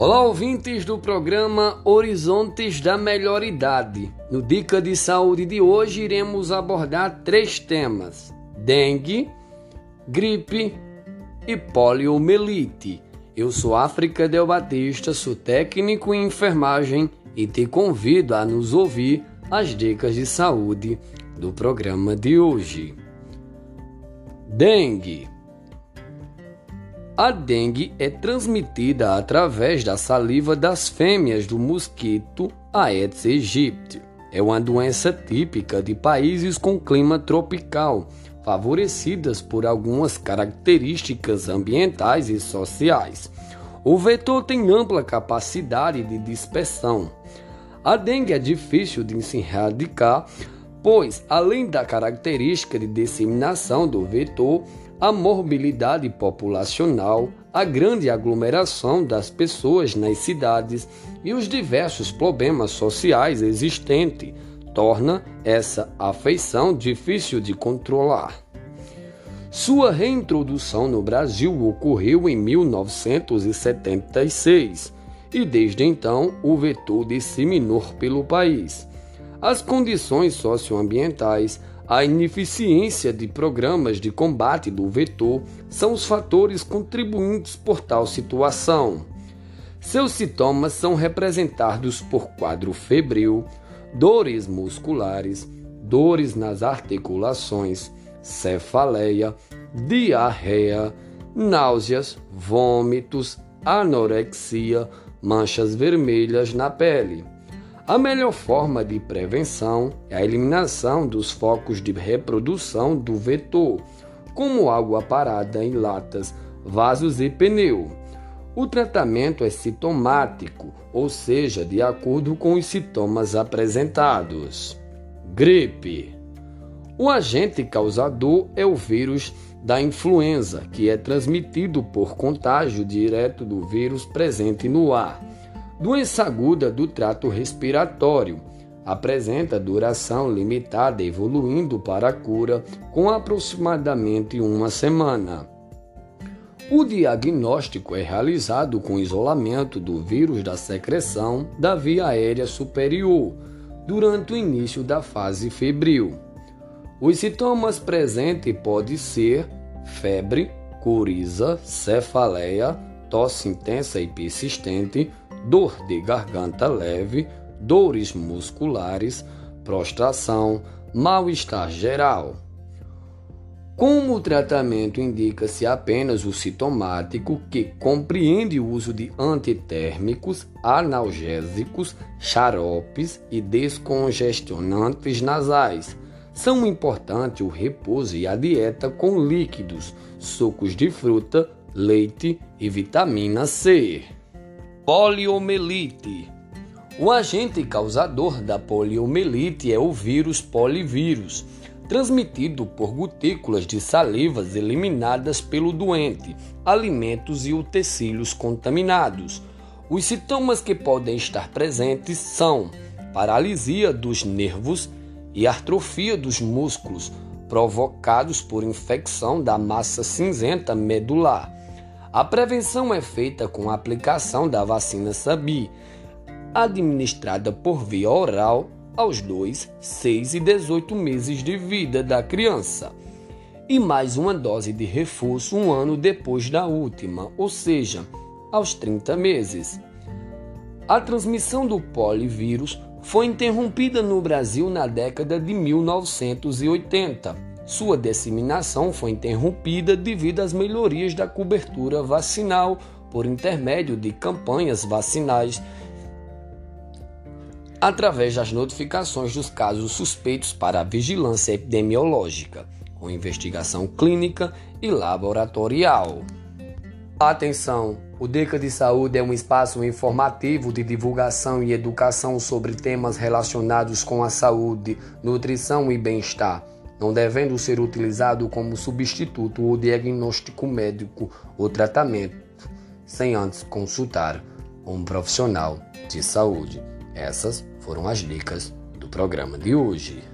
Olá, ouvintes do programa Horizontes da Melhor Idade. No Dica de Saúde de hoje, iremos abordar três temas: dengue, gripe e poliomielite. Eu sou África Del Batista, sou técnico em enfermagem e te convido a nos ouvir as dicas de saúde do programa de hoje. Dengue. A dengue é transmitida através da saliva das fêmeas do mosquito Aedes aegypti. É uma doença típica de países com clima tropical, favorecidas por algumas características ambientais e sociais. O vetor tem ampla capacidade de dispersão. A dengue é difícil de se erradicar pois, além da característica de disseminação do vetor, a morbilidade populacional, a grande aglomeração das pessoas nas cidades e os diversos problemas sociais existentes torna essa afeição difícil de controlar. Sua reintrodução no Brasil ocorreu em 1976 e desde então o vetor disseminou pelo país as condições socioambientais, a ineficiência de programas de combate do vetor são os fatores contribuintes por tal situação. Seus sintomas são representados por quadro febril, dores musculares, dores nas articulações, cefaleia, diarreia, náuseas, vômitos, anorexia, manchas vermelhas na pele. A melhor forma de prevenção é a eliminação dos focos de reprodução do vetor, como água parada em latas, vasos e pneu. O tratamento é sintomático, ou seja, de acordo com os sintomas apresentados. Gripe. O agente causador é o vírus da influenza, que é transmitido por contágio direto do vírus presente no ar. Doença aguda do trato respiratório. Apresenta duração limitada, evoluindo para a cura com aproximadamente uma semana. O diagnóstico é realizado com isolamento do vírus da secreção da via aérea superior durante o início da fase febril. Os sintomas presentes podem ser febre, coriza, cefaleia, tosse intensa e persistente, dor de garganta leve, dores musculares, prostração, mal-estar geral. Como o tratamento indica-se apenas o sintomático, que compreende o uso de antitérmicos, analgésicos, xaropes e descongestionantes nasais, são importantes o repouso e a dieta com líquidos, sucos de fruta, leite e vitamina C. Poliomielite. O agente causador da poliomielite é o vírus polivírus, transmitido por gotículas de salivas eliminadas pelo doente, alimentos e utensílios contaminados. Os sintomas que podem estar presentes são paralisia dos nervos e atrofia dos músculos, provocados por infecção da massa cinzenta medular a prevenção é feita com a aplicação da vacina Sabi, administrada por via oral aos 2, 6 e 18 meses de vida da criança, e mais uma dose de reforço um ano depois da última, ou seja, aos 30 meses. A transmissão do polivírus foi interrompida no Brasil na década de 1980 sua disseminação foi interrompida devido às melhorias da cobertura vacinal por intermédio de campanhas vacinais através das notificações dos casos suspeitos para a vigilância epidemiológica, com investigação clínica e laboratorial. Atenção! O Dica de Saúde é um espaço informativo de divulgação e educação sobre temas relacionados com a saúde, nutrição e bem-estar não devendo ser utilizado como substituto ou diagnóstico médico ou tratamento, sem antes consultar um profissional de saúde. Essas foram as dicas do programa de hoje.